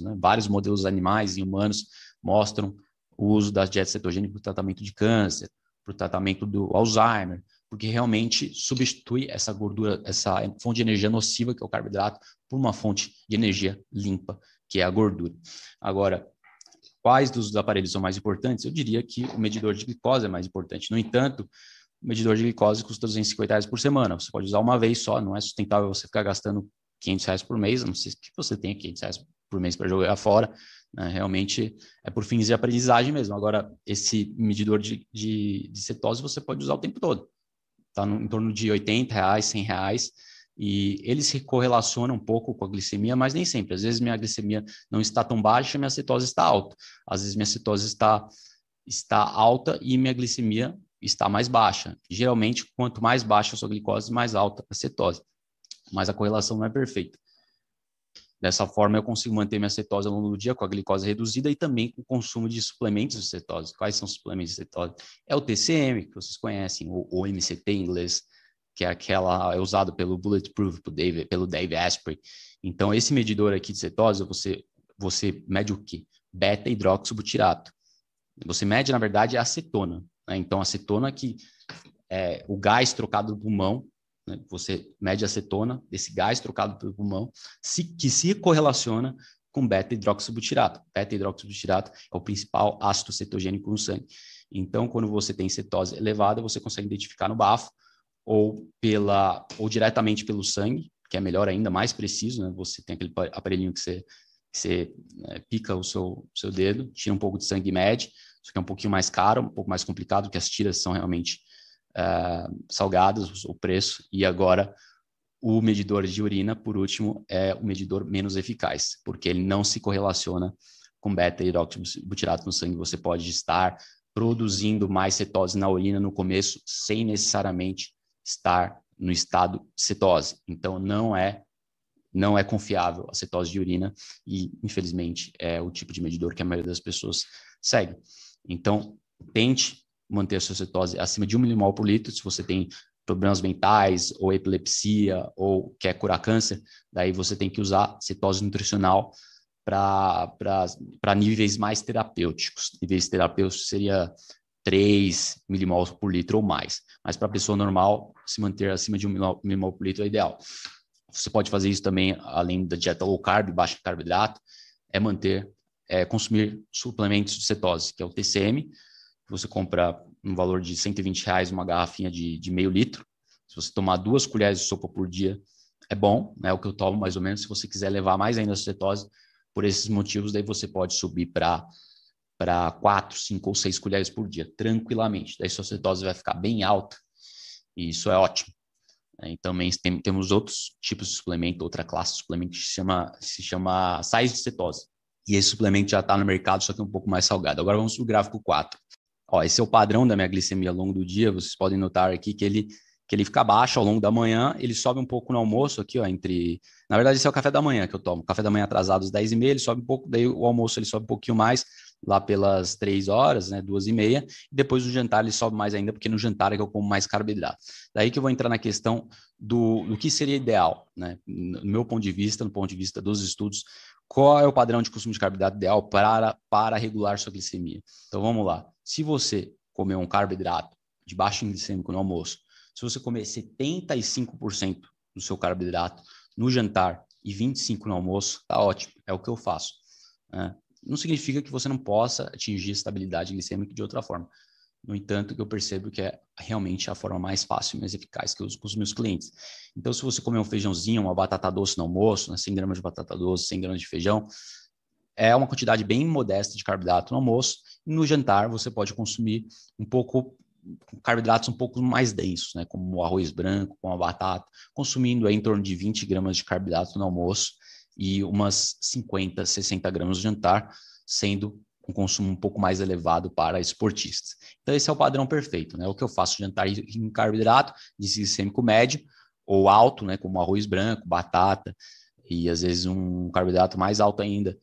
Né? Vários modelos animais e humanos mostram o uso da dieta cetogênica para o tratamento de câncer, para o tratamento do Alzheimer, porque realmente substitui essa gordura, essa fonte de energia nociva, que é o carboidrato, por uma fonte de energia limpa, que é a gordura. Agora, quais dos aparelhos são mais importantes? Eu diria que o medidor de glicose é mais importante. No entanto, o medidor de glicose custa 250 reais por semana. Você pode usar uma vez só, não é sustentável você ficar gastando 500 reais por mês, a não sei que você tenha 500 reais por mês para jogar fora. Né? Realmente é por fins de aprendizagem mesmo. Agora, esse medidor de, de, de cetose você pode usar o tempo todo. Está em torno de 80 reais, 100 reais. E ele se correlaciona um pouco com a glicemia, mas nem sempre. Às vezes minha glicemia não está tão baixa, minha cetose está alta. Às vezes minha cetose está, está alta e minha glicemia está mais baixa. Geralmente, quanto mais baixa a sua glicose, mais alta a cetose. Mas a correlação não é perfeita. Dessa forma, eu consigo manter minha cetose ao longo do dia com a glicose reduzida e também com o consumo de suplementos de cetose. Quais são os suplementos de cetose? É o TCM, que vocês conhecem, ou MCT em inglês, que é aquela é usado pelo Bulletproof, pelo Dave, pelo Dave Asprey. Então, esse medidor aqui de cetose, você, você mede o quê? Beta-hidroxibutirato. Você mede, na verdade, a acetona. Né? Então, a acetona que é o gás trocado do pulmão né? Você mede acetona desse gás trocado pelo pulmão, se, que se correlaciona com beta-hidroxibutirato. Beta-hidroxibutirato é o principal ácido cetogênico no sangue. Então, quando você tem cetose elevada, você consegue identificar no bafo ou pela ou diretamente pelo sangue, que é melhor ainda, mais preciso, né? Você tem aquele aparelhinho que você, que você né, pica o seu, seu dedo, tira um pouco de sangue e mede, isso que é um pouquinho mais caro, um pouco mais complicado, porque as tiras são realmente uh, salgados, o preço, e agora o medidor de urina, por último, é o medidor menos eficaz, porque ele não se correlaciona com beta-hidroxibutirato no sangue. Você pode estar produzindo mais cetose na urina no começo, sem necessariamente estar no estado cetose. Então, não é não é confiável a cetose de urina e, infelizmente, é o tipo de medidor que a maioria das pessoas segue. Então, tente manter a sua cetose acima de 1 milimol por litro, se você tem problemas mentais ou epilepsia ou quer curar câncer, daí você tem que usar cetose nutricional para níveis mais terapêuticos. Níveis terapêuticos seria 3 milimols por litro ou mais. Mas para a pessoa normal, se manter acima de 1 milimol por litro é ideal. Você pode fazer isso também, além da dieta low carb, baixa carboidrato, é manter, é, consumir suplementos de cetose, que é o TCM, você compra um valor de 120 reais uma garrafinha de, de meio litro. Se você tomar duas colheres de sopa por dia, é bom, né? O que eu tomo mais ou menos. Se você quiser levar mais ainda a cetose, por esses motivos, daí você pode subir para para quatro, cinco ou seis colheres por dia, tranquilamente. Daí sua cetose vai ficar bem alta e isso é ótimo. E também tem, temos outros tipos de suplemento, outra classe de suplemento que se chama, se chama sais de cetose. E esse suplemento já está no mercado, só que é um pouco mais salgado. Agora vamos para o gráfico 4. Ó, esse é o padrão da minha glicemia ao longo do dia. Vocês podem notar aqui que ele, que ele fica baixo ao longo da manhã, ele sobe um pouco no almoço aqui, ó, entre... Na verdade, esse é o café da manhã que eu tomo. Café da manhã atrasado às 10h30, ele sobe um pouco, daí o almoço ele sobe um pouquinho mais, lá pelas 3 horas, né, 2 e meia, e depois do jantar ele sobe mais ainda, porque no jantar é que eu como mais carboidrato. Daí que eu vou entrar na questão do, do que seria ideal, né, no meu ponto de vista, no ponto de vista dos estudos, qual é o padrão de consumo de carboidrato ideal para, para regular sua glicemia. Então vamos lá. Se você comer um carboidrato de baixo glicêmico no almoço, se você comer 75% do seu carboidrato no jantar e 25% no almoço, tá ótimo, é o que eu faço. Né? Não significa que você não possa atingir estabilidade glicêmica de outra forma. No entanto, que eu percebo que é realmente a forma mais fácil e mais eficaz que eu uso com os meus clientes. Então, se você comer um feijãozinho, uma batata doce no almoço, né, 100 gramas de batata doce, 100 gramas de feijão, é uma quantidade bem modesta de carboidrato no almoço. E no jantar, você pode consumir um pouco carboidratos um pouco mais densos, né, como o arroz branco, com a batata, consumindo aí em torno de 20 gramas de carboidrato no almoço e umas 50, 60 gramas no jantar, sendo um consumo um pouco mais elevado para esportistas. Então, esse é o padrão perfeito, né? O que eu faço jantar em carboidrato, de glicêmico médio ou alto, né? Como arroz branco, batata, e às vezes um carboidrato mais alto ainda,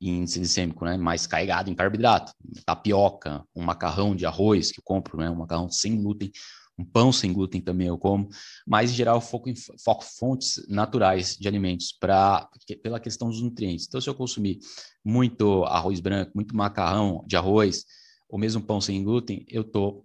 índice glicêmico, né, mais carregado em carboidrato, tapioca, um macarrão de arroz que eu compro, né, um macarrão sem glúten, Um pão sem glúten também eu como, mas em geral foco em foco fontes naturais de alimentos para pela questão dos nutrientes. Então, se eu consumir muito arroz branco, muito macarrão de arroz, ou mesmo pão sem glúten, eu estou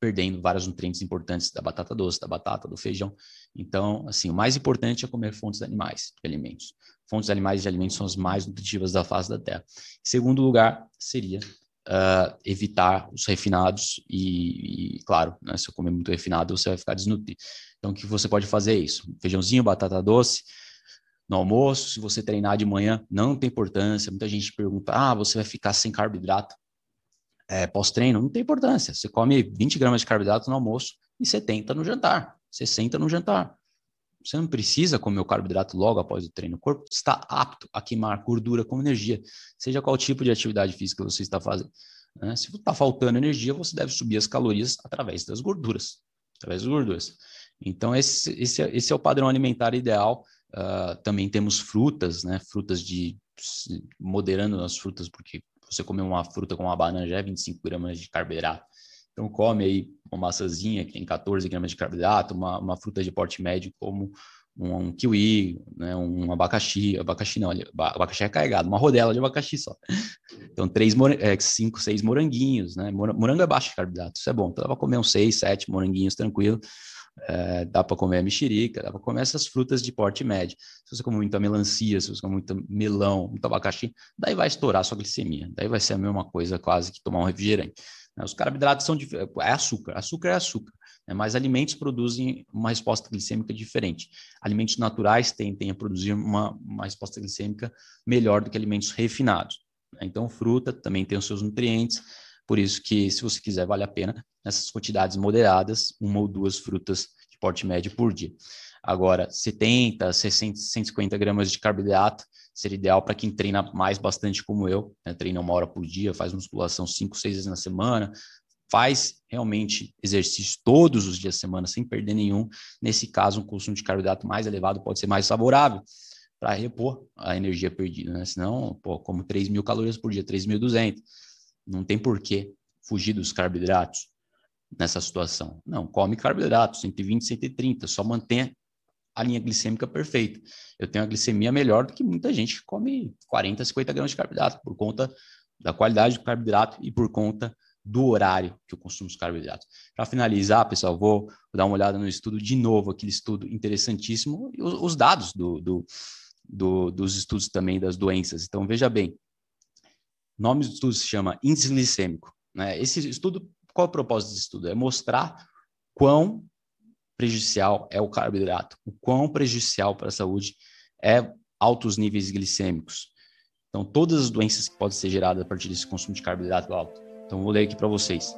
perdendo vários nutrientes importantes da batata doce, da batata, do feijão. Então, assim, o mais importante é comer fontes animais de alimentos. Fontes animais de alimentos são as mais nutritivas da face da Terra. Segundo lugar, seria uh, evitar os refinados e, e claro, né, se eu comer muito refinado, você vai ficar desnutrido. Então, o que você pode fazer é isso. Feijãozinho, batata doce, no almoço, se você treinar de manhã, não tem importância. Muita gente pergunta, ah, você vai ficar sem carboidrato é, pós-treino? Não tem importância. Você come 20 gramas de carboidrato no almoço e 70 no jantar. 60 no jantar. Você não precisa comer o carboidrato logo após o treino. O corpo está apto a queimar gordura como energia, seja qual tipo de atividade física você está fazendo. Né? Se está faltando energia, você deve subir as calorias através das gorduras. Através das gorduras. Então, esse, esse, esse é o padrão alimentar ideal. Uh, também temos frutas, né? Frutas de. moderando as frutas, porque você comer uma fruta como uma banana já é 25 gramas de carboidrato. Então, come aí uma maçãzinha que tem 14 gramas de carboidrato, uma, uma fruta de porte médio como um, um kiwi, né, um abacaxi, abacaxi não, abacaxi é carregado, uma rodela de abacaxi só. Então, três, é, cinco, seis moranguinhos, né? Morango é baixo de carboidrato, isso é bom. Então, dá para comer uns seis, sete moranguinhos tranquilo. É, dá para comer a mexerica, dá para comer essas frutas de porte médio. Se você comer muita melancia, se você comer muito melão, muito abacaxi, daí vai estourar sua glicemia. Daí vai ser a mesma coisa quase que tomar um refrigerante. Né? Os carboidratos são é açúcar, açúcar é açúcar, né? mas alimentos produzem uma resposta glicêmica diferente. Alimentos naturais tendem a produzir uma, uma resposta glicêmica melhor do que alimentos refinados. Né? Então, fruta também tem os seus nutrientes, por isso que, se você quiser, vale a pena nessas quantidades moderadas, uma ou duas frutas de porte médio por dia. Agora, 70, 60, 150 gramas de carboidrato seria ideal para quem treina mais bastante como eu, né? treina uma hora por dia, faz musculação cinco, seis vezes na semana, faz realmente exercício todos os dias da semana sem perder nenhum. Nesse caso, um consumo de carboidrato mais elevado pode ser mais favorável para repor a energia perdida, né? Senão, pô, como 3 mil calorias por dia, 3.200, não tem porquê fugir dos carboidratos nessa situação. Não, come carboidrato, 120, 130, só mantenha a linha glicêmica perfeita. Eu tenho a glicemia melhor do que muita gente que come 40, 50 gramas de carboidrato, por conta da qualidade do carboidrato e por conta do horário que eu consumo os carboidratos. Para finalizar, pessoal, vou, dar uma olhada no estudo de novo, aquele estudo interessantíssimo, e os, os dados do, do, do, dos estudos também das doenças. Então, veja bem, o nome do estudo se chama índice glicêmico. Né? Esse estudo, qual é o propósito desse estudo? É mostrar quão prejudicial é o carboidrato, o quão prejudicial para a saúde é altos níveis glicêmicos. Então, todas as doenças que podem ser geradas a partir desse consumo de carboidrato alto. Então, vou ler aqui para vocês.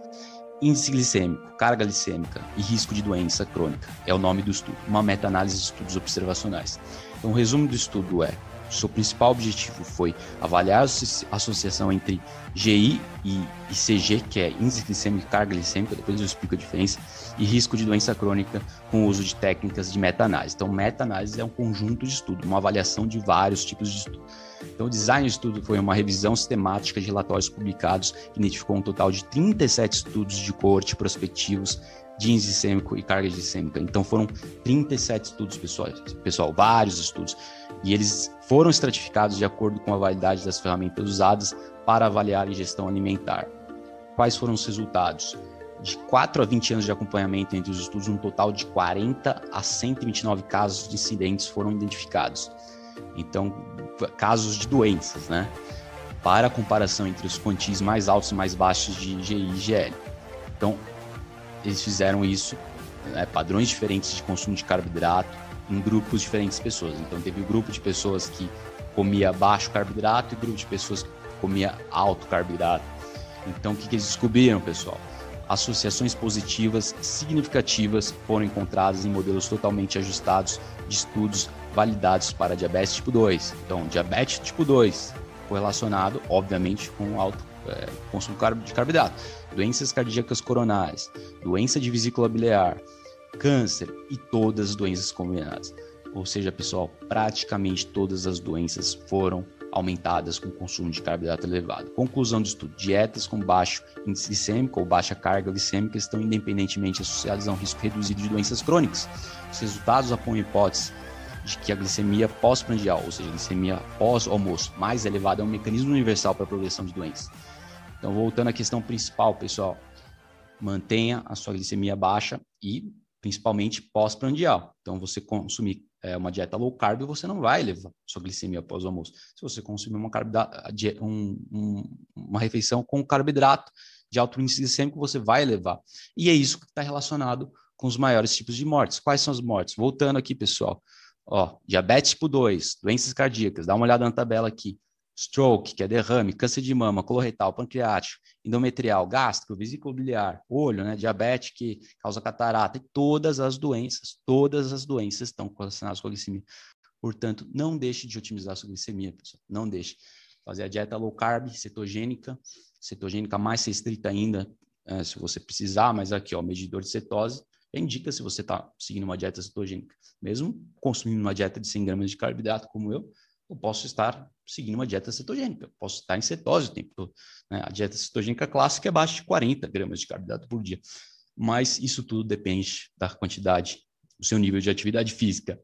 Índice glicêmico, carga glicêmica e risco de doença crônica é o nome do estudo, uma meta-análise de estudos observacionais. Então, o resumo do estudo é: seu principal objetivo foi avaliar a associação entre GI e ICG, que é índice glicêmico e carga glicêmica, depois eu explico a diferença, e risco de doença crônica com o uso de técnicas de meta-análise. Então, meta-análise é um conjunto de estudo, uma avaliação de vários tipos de estudo. Então, o design de estudo foi uma revisão sistemática de relatórios publicados que identificou um total de 37 estudos de coorte prospectivos de índice glicêmico e carga glicêmica. Então, foram 37 estudos, pessoal, pessoal vários estudos e eles foram estratificados de acordo com a validade das ferramentas usadas para avaliar a ingestão alimentar. Quais foram os resultados? De 4 a 20 anos de acompanhamento entre os estudos, um total de 40 a 129 casos de incidentes foram identificados. Então, casos de doenças, né? Para a comparação entre os quantis mais altos e mais baixos de GI e GL. Então, eles fizeram isso, né, padrões diferentes de consumo de carboidrato, em grupos diferentes de pessoas. Então teve o um grupo de pessoas que comia baixo carboidrato e grupo de pessoas que comia alto carboidrato. Então o que, que eles descobriram, pessoal? Associações positivas significativas foram encontradas em modelos totalmente ajustados de estudos validados para diabetes tipo 2. Então, diabetes tipo 2 correlacionado, obviamente, com alto é, consumo de carboidrato. Doenças cardíacas coronárias, doença de vesícula biliar, câncer e todas as doenças combinadas. Ou seja, pessoal, praticamente todas as doenças foram aumentadas com consumo de carboidrato elevado. Conclusão do estudo: dietas com baixo índice glicêmico ou baixa carga glicêmica estão independentemente associadas a um risco reduzido de doenças crônicas. Os resultados apoiam a hipótese de que a glicemia pós-prandial, ou seja, a glicemia pós-almoço, mais elevada é um mecanismo universal para a progressão de doenças. Então, voltando à questão principal, pessoal, mantenha a sua glicemia baixa e principalmente pós-prandial. Então, você consumir é, uma dieta low carb, você não vai levar sua glicemia após o almoço. Se você consumir uma, um, um, uma refeição com carboidrato de alto índice glicêmico, você vai levar. E é isso que está relacionado com os maiores tipos de mortes. Quais são as mortes? Voltando aqui, pessoal. Ó, diabetes tipo 2, doenças cardíacas, dá uma olhada na tabela aqui stroke, que é derrame, câncer de mama, coloretal, pancreático, endometrial, gástrico, vesículo biliar, olho, né, diabetes que causa catarata, e todas as doenças, todas as doenças estão relacionadas com a glicemia. Portanto, não deixe de otimizar a sua glicemia, pessoal. Não deixe. Fazer a dieta low carb, cetogênica, cetogênica mais restrita ainda, é, se você precisar, mas aqui, ó, medidor de cetose, indica se você está seguindo uma dieta cetogênica. Mesmo consumindo uma dieta de 100 gramas de carboidrato, como eu, eu posso estar seguindo uma dieta cetogênica, eu posso estar em cetose o tempo todo. Né? A dieta cetogênica clássica é abaixo de 40 gramas de carboidrato por dia. Mas isso tudo depende da quantidade, do seu nível de atividade física.